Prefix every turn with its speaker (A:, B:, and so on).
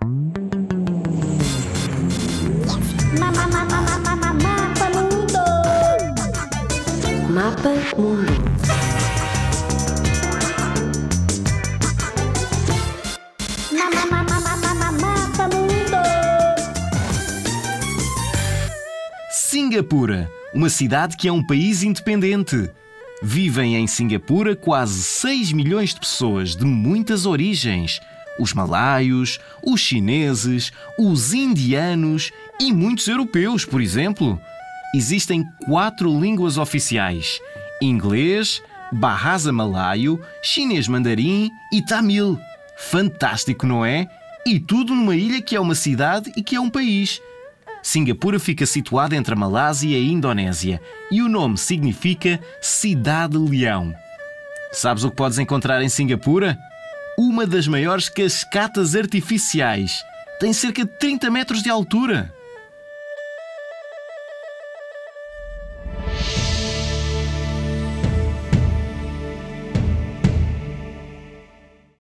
A: Mapa Mundo.
B: Mapa Mundo.
A: Mapa.
C: Singapura, uma cidade que é um país independente. Vivem em Singapura quase 6 milhões de pessoas de muitas origens. Os malaios, os chineses, os indianos e muitos europeus, por exemplo. Existem quatro línguas oficiais: inglês, Bahasa Malaio, chinês mandarim e tamil. Fantástico, não é? E tudo numa ilha que é uma cidade e que é um país. Singapura fica situada entre a Malásia e a Indonésia e o nome significa Cidade-Leão. Sabes o que podes encontrar em Singapura? Uma das maiores cascatas artificiais. Tem cerca de 30 metros de altura.